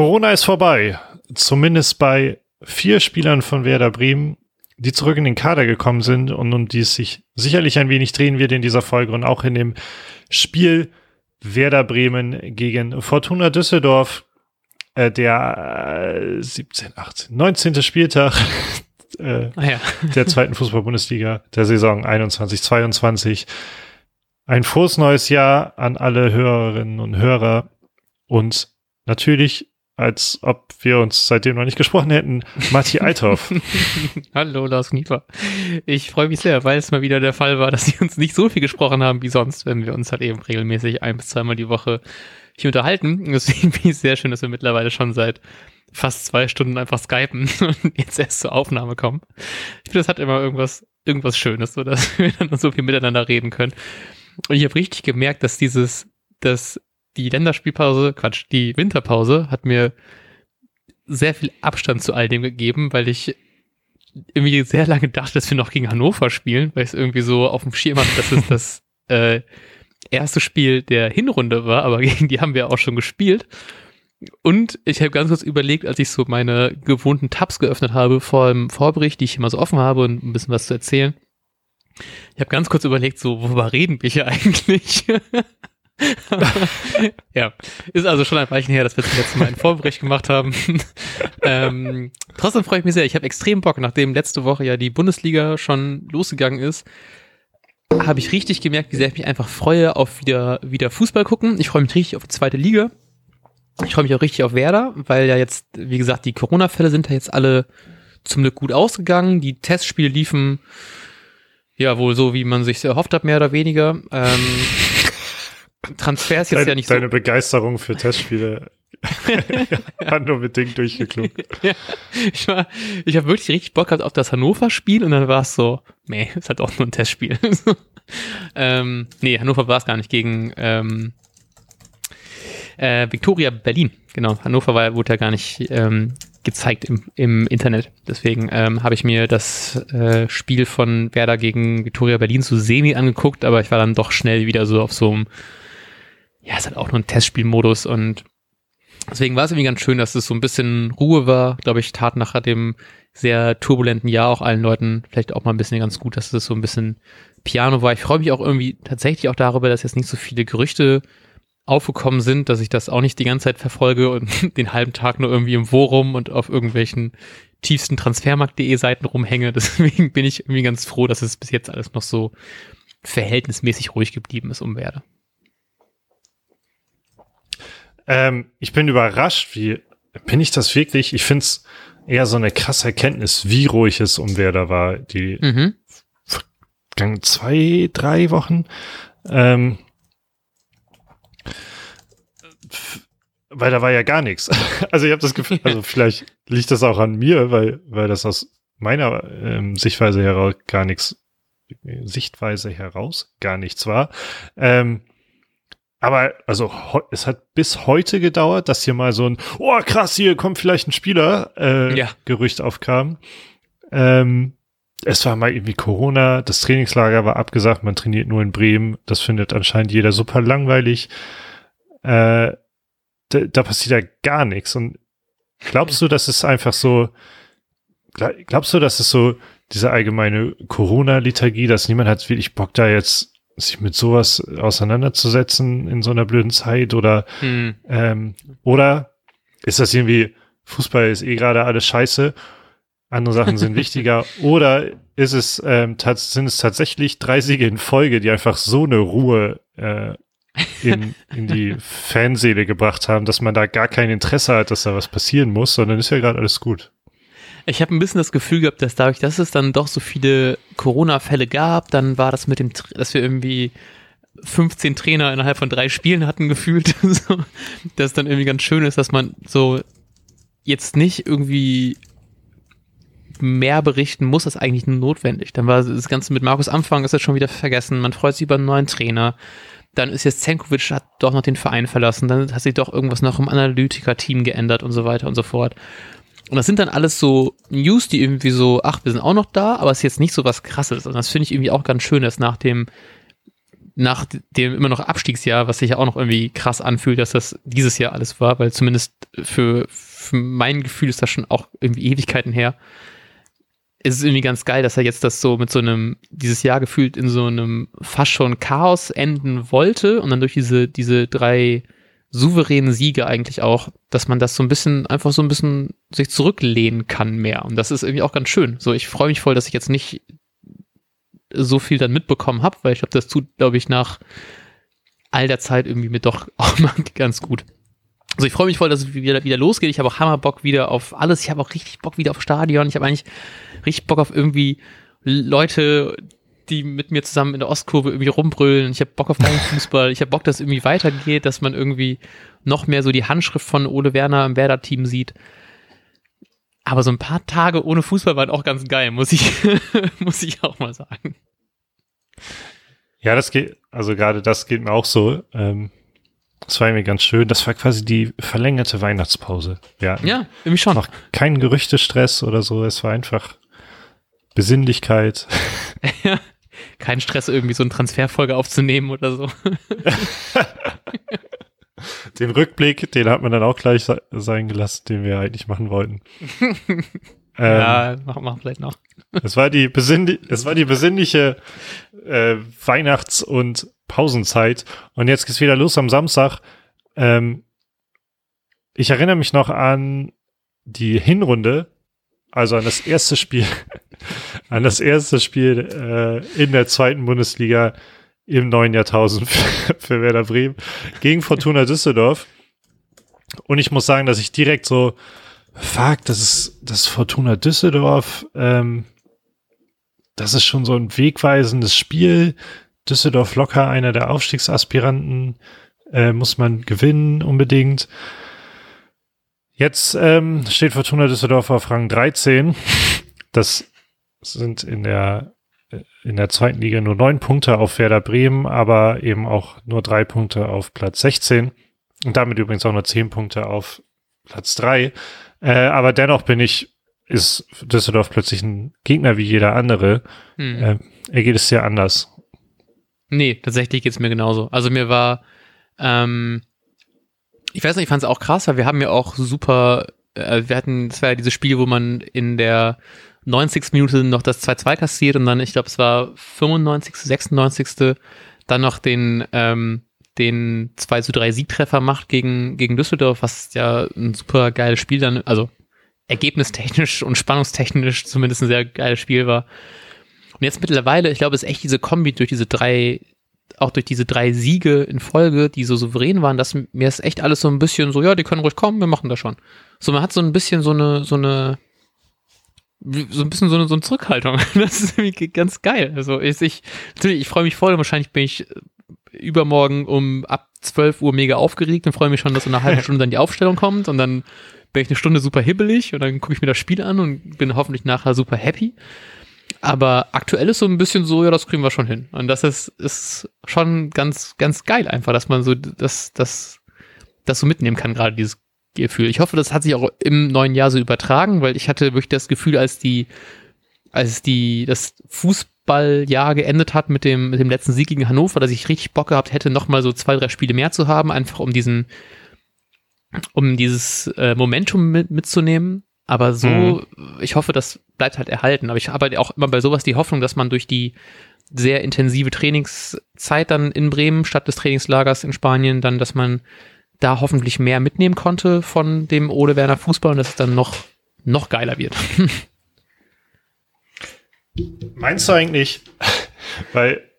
Corona ist vorbei. Zumindest bei vier Spielern von Werder Bremen, die zurück in den Kader gekommen sind und um die es sich sicherlich ein wenig drehen wird in dieser Folge und auch in dem Spiel Werder Bremen gegen Fortuna Düsseldorf, äh, der äh, 17, 18, 19. Spieltag äh, ah, ja. der zweiten Fußball-Bundesliga der Saison 21, 22. Ein frohes neues Jahr an alle Hörerinnen und Hörer und natürlich als ob wir uns seitdem noch nicht gesprochen hätten. Matti Althoff. Hallo, Lars Kniefer. Ich freue mich sehr, weil es mal wieder der Fall war, dass wir uns nicht so viel gesprochen haben wie sonst, wenn wir uns halt eben regelmäßig ein bis zweimal die Woche hier unterhalten. Deswegen bin ich sehr schön, dass wir mittlerweile schon seit fast zwei Stunden einfach skypen und jetzt erst zur Aufnahme kommen. Ich finde, das hat immer irgendwas, irgendwas Schönes, so dass wir dann so viel miteinander reden können. Und ich habe richtig gemerkt, dass dieses, dass die Länderspielpause, Quatsch, die Winterpause hat mir sehr viel Abstand zu all dem gegeben, weil ich irgendwie sehr lange dachte, dass wir noch gegen Hannover spielen, weil es irgendwie so auf dem Schirm hatte, dass es das äh, erste Spiel der Hinrunde war, aber gegen die haben wir auch schon gespielt. Und ich habe ganz kurz überlegt, als ich so meine gewohnten Tabs geöffnet habe vor dem Vorbericht, die ich immer so offen habe und ein bisschen was zu erzählen. Ich habe ganz kurz überlegt, so, worüber reden wir hier eigentlich? ja, ist also schon ein Weichen her, dass wir das letzte Mal einen Vorbericht gemacht haben. ähm, trotzdem freue ich mich sehr. Ich habe extrem Bock, nachdem letzte Woche ja die Bundesliga schon losgegangen ist, habe ich richtig gemerkt, wie sehr ich mich einfach freue auf wieder, wieder Fußball gucken. Ich freue mich richtig auf die zweite Liga. Ich freue mich auch richtig auf Werder, weil ja jetzt, wie gesagt, die Corona-Fälle sind ja jetzt alle zum Glück gut ausgegangen. Die Testspiele liefen ja wohl so, wie man sich erhofft hat, mehr oder weniger. Ähm, Transfers jetzt Deine, ja nicht deine so. Deine Begeisterung für Testspiele hat nur bedingt durchgeklungen. ja, ich war, ich habe wirklich richtig Bock gehabt auf das Hannover-Spiel und dann war es so, nee, ist halt auch nur ein Testspiel. ähm, nee, Hannover war es gar nicht gegen ähm, äh, Victoria Berlin. Genau, Hannover war, wurde ja gar nicht ähm, gezeigt im, im Internet. Deswegen ähm, habe ich mir das äh, Spiel von Werder gegen Victoria Berlin so semi angeguckt, aber ich war dann doch schnell wieder so auf so einem ja, es hat auch nur ein Testspielmodus und deswegen war es irgendwie ganz schön, dass es so ein bisschen Ruhe war. Glaube ich, tat nach dem sehr turbulenten Jahr auch allen Leuten vielleicht auch mal ein bisschen ganz gut, dass es so ein bisschen Piano war. Ich freue mich auch irgendwie tatsächlich auch darüber, dass jetzt nicht so viele Gerüchte aufgekommen sind, dass ich das auch nicht die ganze Zeit verfolge und den halben Tag nur irgendwie im Forum und auf irgendwelchen tiefsten Transfermarkt.de Seiten rumhänge. Deswegen bin ich irgendwie ganz froh, dass es bis jetzt alles noch so verhältnismäßig ruhig geblieben ist um Werde. Ähm, ich bin überrascht, wie bin ich das wirklich? Ich finde es eher so eine krasse Erkenntnis, wie ruhig es um Werder war, die mhm. zwei, drei Wochen. Ähm, weil da war ja gar nichts. Also ich habe das Gefühl, also vielleicht liegt das auch an mir, weil, weil das aus meiner ähm, Sichtweise heraus gar nichts, Sichtweise heraus gar nichts war. Ähm, aber also es hat bis heute gedauert, dass hier mal so ein Oh krass, hier kommt vielleicht ein Spieler äh, ja. Gerücht aufkam. Ähm, es war mal irgendwie Corona, das Trainingslager war abgesagt, man trainiert nur in Bremen. Das findet anscheinend jeder super langweilig. Äh, da, da passiert ja gar nichts. Und glaubst du, dass es einfach so, glaubst du, dass es so diese allgemeine Corona-Liturgie, dass niemand hat wirklich Bock da jetzt sich mit sowas auseinanderzusetzen in so einer blöden Zeit oder hm. ähm, oder ist das irgendwie Fußball ist eh gerade alles scheiße, andere Sachen sind wichtiger oder ist es ähm, sind es tatsächlich drei Siege in Folge, die einfach so eine Ruhe äh, in, in die Fanseele gebracht haben, dass man da gar kein Interesse hat, dass da was passieren muss, sondern ist ja gerade alles gut. Ich habe ein bisschen das Gefühl gehabt, dass dadurch, dass es dann doch so viele Corona-Fälle gab, dann war das mit dem, dass wir irgendwie 15 Trainer innerhalb von drei Spielen hatten gefühlt, dass dann irgendwie ganz schön ist, dass man so jetzt nicht irgendwie mehr berichten muss, das eigentlich nur notwendig. Dann war das Ganze mit Markus Anfang ist jetzt schon wieder vergessen, man freut sich über einen neuen Trainer. Dann ist jetzt Zenkovic hat doch noch den Verein verlassen, dann hat sich doch irgendwas noch im Analytiker-Team geändert und so weiter und so fort. Und das sind dann alles so News, die irgendwie so, ach, wir sind auch noch da, aber es ist jetzt nicht so was krasses. Und das finde ich irgendwie auch ganz schön, dass nach dem nach dem immer noch Abstiegsjahr, was sich ja auch noch irgendwie krass anfühlt, dass das dieses Jahr alles war, weil zumindest für, für mein Gefühl ist das schon auch irgendwie Ewigkeiten her. Es ist irgendwie ganz geil, dass er jetzt das so mit so einem, dieses Jahr gefühlt in so einem fast schon Chaos enden wollte und dann durch diese, diese drei souveränen Siege eigentlich auch, dass man das so ein bisschen, einfach so ein bisschen sich zurücklehnen kann mehr. Und das ist irgendwie auch ganz schön. So, ich freue mich voll, dass ich jetzt nicht so viel dann mitbekommen habe, weil ich glaube, das tut, glaube ich, nach all der Zeit irgendwie mir doch auch mal ganz gut. Also ich freue mich voll, dass es wieder, wieder losgeht. Ich habe auch Hammerbock wieder auf alles. Ich habe auch richtig Bock wieder auf Stadion. Ich habe eigentlich richtig Bock auf irgendwie Leute, die mit mir zusammen in der Ostkurve irgendwie rumbrüllen. Ich habe Bock auf Fußball. Ich habe Bock, dass es irgendwie weitergeht, dass man irgendwie noch mehr so die Handschrift von Ole Werner im Werder-Team sieht. Aber so ein paar Tage ohne Fußball waren auch ganz geil, muss ich, muss ich auch mal sagen. Ja, das geht, also gerade das geht mir auch so. Ähm, das war irgendwie ganz schön. Das war quasi die verlängerte Weihnachtspause. Ja, ja irgendwie schon. Noch kein Gerüchtestress oder so. Es war einfach Besinnlichkeit. Ja, kein Stress, irgendwie so eine Transferfolge aufzunehmen oder so. den Rückblick, den hat man dann auch gleich sein gelassen, den wir eigentlich machen wollten. ja, ähm, machen wir vielleicht noch. es war die, es war die besinnliche äh, Weihnachts- und Pausenzeit. Und jetzt geht's wieder los am Samstag. Ähm, ich erinnere mich noch an die Hinrunde, also an das erste Spiel, an das erste Spiel äh, in der zweiten Bundesliga im neuen Jahrtausend für, Werder Bremen gegen Fortuna Düsseldorf. Und ich muss sagen, dass ich direkt so, fuck, das ist das Fortuna Düsseldorf, ähm, das ist schon so ein wegweisendes Spiel. Düsseldorf locker einer der Aufstiegsaspiranten, äh, muss man gewinnen unbedingt. Jetzt ähm, steht Fortuna Düsseldorf auf Rang 13. Das sind in der in der zweiten Liga nur neun Punkte auf Werder Bremen, aber eben auch nur drei Punkte auf Platz 16 und damit übrigens auch nur zehn Punkte auf Platz drei. Äh, aber dennoch bin ich, ist Düsseldorf plötzlich ein Gegner wie jeder andere. Hm. Äh, er geht es sehr anders. Nee, tatsächlich geht es mir genauso. Also mir war, ähm, ich weiß nicht, ich fand es auch krass, weil wir haben ja auch super, äh, wir hatten, das war ja dieses Spiel, wo man in der 90. Minute noch das 2-2 kassiert und dann, ich glaube, es war 95., 96. dann noch den, ähm, den 2 zu 3 Siegtreffer macht gegen, gegen Düsseldorf, was ja ein super geiles Spiel dann, also ergebnistechnisch und spannungstechnisch zumindest ein sehr geiles Spiel war. Und jetzt mittlerweile, ich glaube, ist echt diese Kombi durch diese drei, auch durch diese drei Siege in Folge, die so souverän waren, dass mir ist echt alles so ein bisschen so, ja, die können ruhig kommen, wir machen das schon. So, man hat so ein bisschen so eine, so eine, so ein bisschen so eine, so eine Zurückhaltung. Das ist irgendwie ganz geil. Also ich, ich, natürlich, ich freue mich voll. Wahrscheinlich bin ich äh, übermorgen um ab 12 Uhr mega aufgeregt und freue mich schon, dass in einer halben Stunde dann die Aufstellung kommt und dann bin ich eine Stunde super hibbelig und dann gucke ich mir das Spiel an und bin hoffentlich nachher super happy. Aber aktuell ist so ein bisschen so, ja, das kriegen wir schon hin. Und das ist, ist schon ganz, ganz geil einfach, dass man so das, das, das so mitnehmen kann, gerade dieses Gefühl. Ich hoffe, das hat sich auch im neuen Jahr so übertragen, weil ich hatte wirklich das Gefühl, als die, als die, das Fußballjahr geendet hat mit dem, mit dem letzten Sieg gegen Hannover, dass ich richtig Bock gehabt hätte, nochmal so zwei, drei Spiele mehr zu haben, einfach um diesen, um dieses äh, Momentum mit, mitzunehmen. Aber so, mhm. ich hoffe, das bleibt halt erhalten. Aber ich habe halt auch immer bei sowas die Hoffnung, dass man durch die sehr intensive Trainingszeit dann in Bremen statt des Trainingslagers in Spanien dann, dass man da hoffentlich mehr mitnehmen konnte von dem Ole Werner Fußball und dass es dann noch, noch geiler wird. Meinst du eigentlich, weil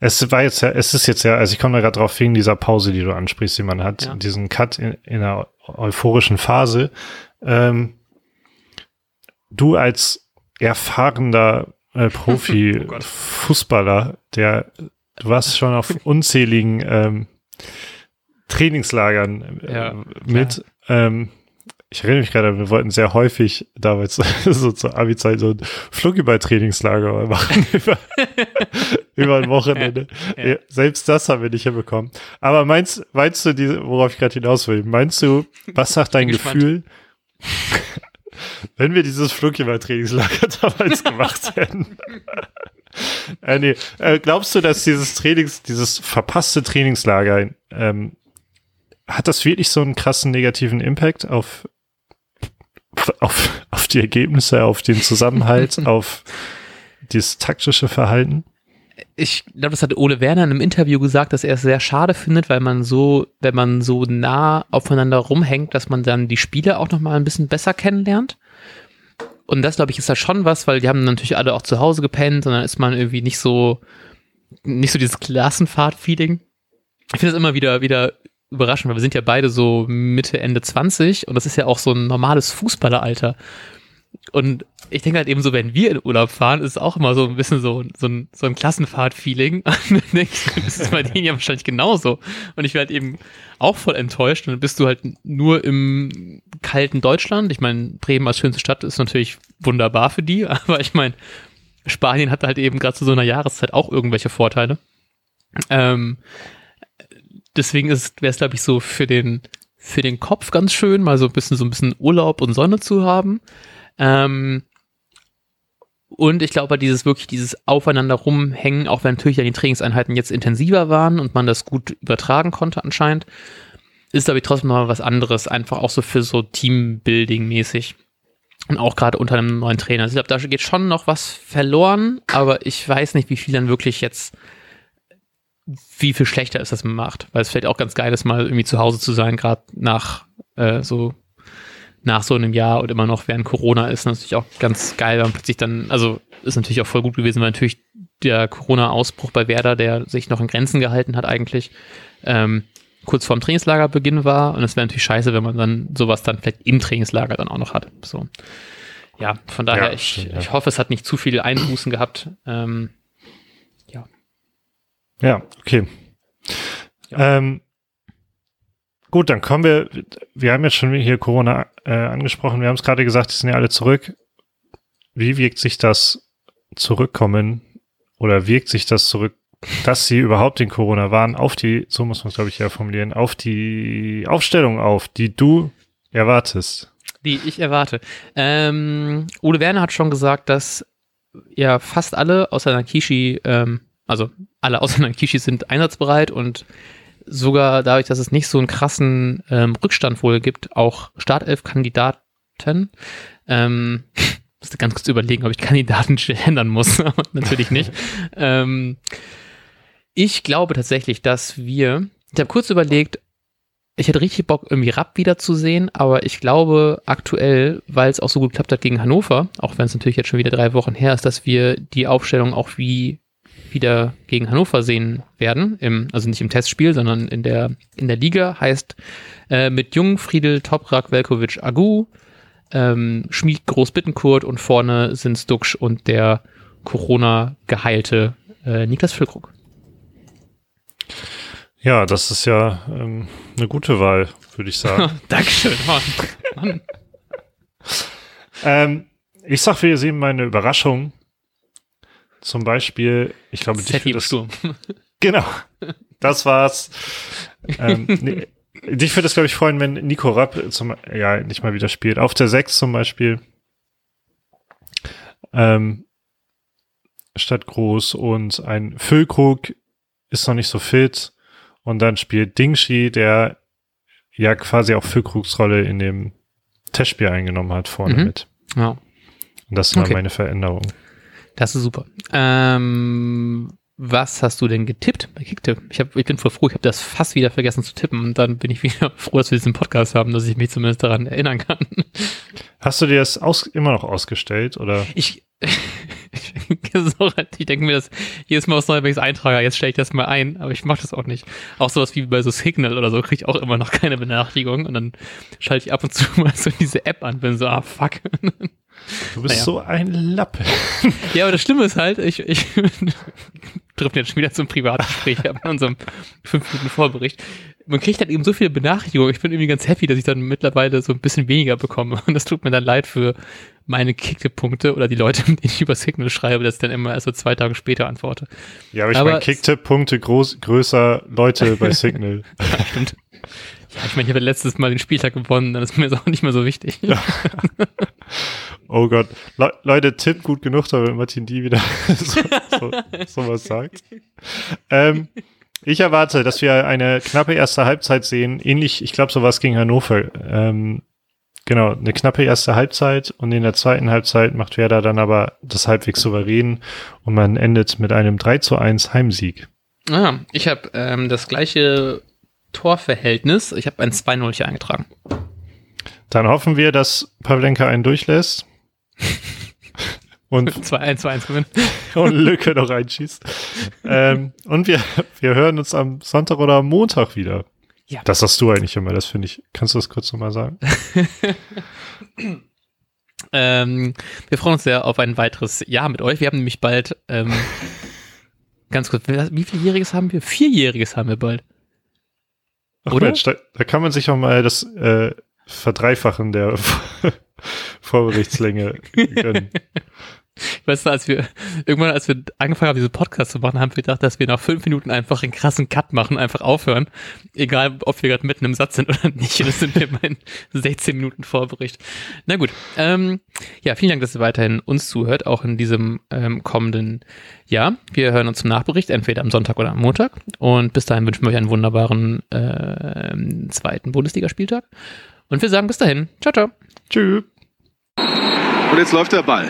es war jetzt ja, es ist jetzt ja, also ich komme da gerade drauf wegen dieser Pause, die du ansprichst, die man hat, ja. diesen Cut in, in einer euphorischen Phase. Ähm, du als erfahrener äh, Profi-Fußballer, oh der du warst schon auf unzähligen ähm, Trainingslagern äh, ja, mit. Ähm, ich erinnere mich gerade, wir wollten sehr häufig damals so zur Abi-Zeit so ein Flugball-Trainingslager machen über, über ein Wochenende. Ja, ja. Selbst das haben wir nicht hinbekommen. Aber meinst, meinst du, diese, worauf ich gerade hinaus will, meinst du, was sagt dein Gefühl? wenn wir dieses Fluggeber-Trainingslager damals gemacht hätten. äh, nee. äh, glaubst du, dass dieses Trainings, dieses verpasste Trainingslager, ähm, hat das wirklich so einen krassen negativen Impact auf, auf, auf die Ergebnisse, auf den Zusammenhalt, auf dieses taktische Verhalten? ich glaube, das hat Ole Werner in einem Interview gesagt, dass er es sehr schade findet, weil man so, wenn man so nah aufeinander rumhängt, dass man dann die Spiele auch nochmal ein bisschen besser kennenlernt. Und das, glaube ich, ist da schon was, weil die haben natürlich alle auch zu Hause gepennt und dann ist man irgendwie nicht so, nicht so dieses Klassenfahrt-Feeling. Ich finde es immer wieder, wieder überraschend, weil wir sind ja beide so Mitte, Ende 20 und das ist ja auch so ein normales Fußballeralter. Und ich denke halt eben so, wenn wir in Urlaub fahren, ist es auch immer so ein bisschen so, so ein, so ein Klassenfahrt-Feeling. Das ist bei denen ja wahrscheinlich genauso. Und ich werde halt eben auch voll enttäuscht. Und dann bist du halt nur im kalten Deutschland. Ich meine, Bremen als schönste Stadt ist natürlich wunderbar für die, aber ich meine, Spanien hat halt eben gerade zu so einer Jahreszeit auch irgendwelche Vorteile. Ähm, deswegen wäre es, glaube ich, so für den, für den Kopf ganz schön, mal so ein bisschen, so ein bisschen Urlaub und Sonne zu haben. Ähm, und ich glaube, dieses wirklich, dieses Aufeinander rumhängen, auch wenn natürlich dann die Trainingseinheiten jetzt intensiver waren und man das gut übertragen konnte anscheinend, ist, glaube ich, trotzdem mal was anderes, einfach auch so für so Teambuilding-mäßig. Und auch gerade unter einem neuen Trainer. Also ich glaube, da geht schon noch was verloren, aber ich weiß nicht, wie viel dann wirklich jetzt, wie viel schlechter ist das macht. Weil es vielleicht auch ganz geil ist, mal irgendwie zu Hause zu sein, gerade nach äh, so nach so einem Jahr und immer noch während Corona ist natürlich auch ganz geil, wenn plötzlich dann, also ist natürlich auch voll gut gewesen, weil natürlich der Corona-Ausbruch bei Werder, der sich noch in Grenzen gehalten hat eigentlich, ähm, kurz vorm Trainingslagerbeginn war und es wäre natürlich scheiße, wenn man dann sowas dann vielleicht im Trainingslager dann auch noch hat. So. Ja, von daher, ja, ich, ja. ich hoffe, es hat nicht zu viele Einbußen gehabt. Ähm. Ja, okay. Ja. Ähm, Gut, dann kommen wir, wir haben jetzt schon hier Corona äh, angesprochen, wir haben es gerade gesagt, die sind ja alle zurück. Wie wirkt sich das Zurückkommen oder wirkt sich das zurück, dass sie überhaupt in Corona waren, auf die, so muss man es glaube ich ja formulieren, auf die Aufstellung auf, die du erwartest? Die ich erwarte. Ähm, Ole Werner hat schon gesagt, dass ja fast alle außer Nakishi, ähm, also alle außer Nakishi sind einsatzbereit und sogar dadurch, dass es nicht so einen krassen ähm, Rückstand wohl gibt, auch Startelf-Kandidaten. Ähm, musste ganz kurz überlegen, ob ich Kandidaten ändern muss. Natürlich nicht. ähm, ich glaube tatsächlich, dass wir, ich habe kurz überlegt, ich hätte richtig Bock, irgendwie Rapp wiederzusehen, aber ich glaube aktuell, weil es auch so gut geklappt hat gegen Hannover, auch wenn es natürlich jetzt schon wieder drei Wochen her ist, dass wir die Aufstellung auch wie wieder gegen Hannover sehen werden, im, also nicht im Testspiel, sondern in der, in der Liga, heißt äh, mit Jung, Friedel, Toprak, Velkovic, Agu, ähm, Schmied, Groß, Bittenkurt und vorne sind Stuksch und der Corona geheilte äh, Niklas Füllkrug. Ja, das ist ja ähm, eine gute Wahl, würde ich sagen. Dankeschön, Mann. Mann. ähm, ich sag, wir sehen meine Überraschung zum Beispiel, ich glaube, dich würde das, Sturm. Genau, das war's. ähm, nee, dich würde es, glaube ich, freuen, wenn Nico Rapp zum, ja, nicht mal wieder spielt. Auf der 6 zum Beispiel. Ähm, statt Groß und ein Füllkrug ist noch nicht so fit. Und dann spielt Dingshi, der ja quasi auch Füllkrugs Rolle in dem Testspiel eingenommen hat, vorne mhm. mit. Ja. Und das war okay. meine Veränderung. Das ist super. Ähm, was hast du denn getippt bei Kicktipp? Ich, hab, ich bin voll froh, ich habe das fast wieder vergessen zu tippen und dann bin ich wieder froh, dass wir diesen Podcast haben, dass ich mich zumindest daran erinnern kann. Hast du dir das aus, immer noch ausgestellt oder? Ich, ich denke mir das jedes Mal aufs Neue, wenn ich es eintrage, jetzt stelle ich das mal ein, aber ich mache das auch nicht. Auch sowas wie bei so Signal oder so kriege ich auch immer noch keine Benachrichtigung und dann schalte ich ab und zu mal so diese App an, bin so, ah fuck. Du bist naja. so ein Lappe. Ja, aber das Schlimme ist halt, ich, ich trifft jetzt schon wieder zum Privatgespräch in unserem fünf Minuten Vorbericht. Man kriegt dann eben so viele Benachrichtigungen. Ich bin irgendwie ganz happy, dass ich dann mittlerweile so ein bisschen weniger bekomme. Und das tut mir dann leid für meine Kicktipp-Punkte oder die Leute, mit denen ich über Signal schreibe, dass ich dann immer erst so zwei Tage später antworte. Ja, aber ich meine Kicktipp-Punkte größer Leute bei Signal. ja, stimmt. Ja, ich meine, ich habe letztes Mal den Spieltag gewonnen, dann ist mir das auch nicht mehr so wichtig. Oh Gott. Le Leute, Tipp gut genug, damit Martin die wieder so, so, sagt. Ähm, ich erwarte, dass wir eine knappe erste Halbzeit sehen. Ähnlich, ich glaube, sowas gegen Hannover. Ähm, genau, eine knappe erste Halbzeit und in der zweiten Halbzeit macht Werder dann aber das halbwegs souverän und man endet mit einem 3 zu 1 Heimsieg. Ah, ich habe ähm, das gleiche Torverhältnis. Ich habe ein 2-0 hier eingetragen. Dann hoffen wir, dass Pavlenka einen durchlässt. und 2-1, 2-1 gewinnen. und Lücke noch einschießt. ähm, und wir, wir hören uns am Sonntag oder am Montag wieder. Ja. Das sagst du eigentlich immer, das finde ich. Kannst du das kurz nochmal sagen? ähm, wir freuen uns sehr auf ein weiteres Jahr mit euch. Wir haben nämlich bald, ähm, ganz kurz, wie vieljähriges haben wir? Vierjähriges haben wir bald. Ach Oder? Mensch, da, da kann man sich auch mal das äh, Verdreifachen der Vorberichtslänge gönnen. Weißt du, als wir, irgendwann, als wir angefangen haben, diese Podcast zu machen, haben wir gedacht, dass wir nach fünf Minuten einfach einen krassen Cut machen, einfach aufhören. Egal, ob wir gerade mitten im Satz sind oder nicht. Das sind wir mein 16 Minuten Vorbericht. Na gut. Ähm, ja, vielen Dank, dass ihr weiterhin uns zuhört, auch in diesem ähm, kommenden Jahr. Wir hören uns zum Nachbericht, entweder am Sonntag oder am Montag. Und bis dahin wünschen wir euch einen wunderbaren äh, zweiten Bundesligaspieltag. Und wir sagen bis dahin. Ciao, ciao. Tschüss. Und jetzt läuft der Ball.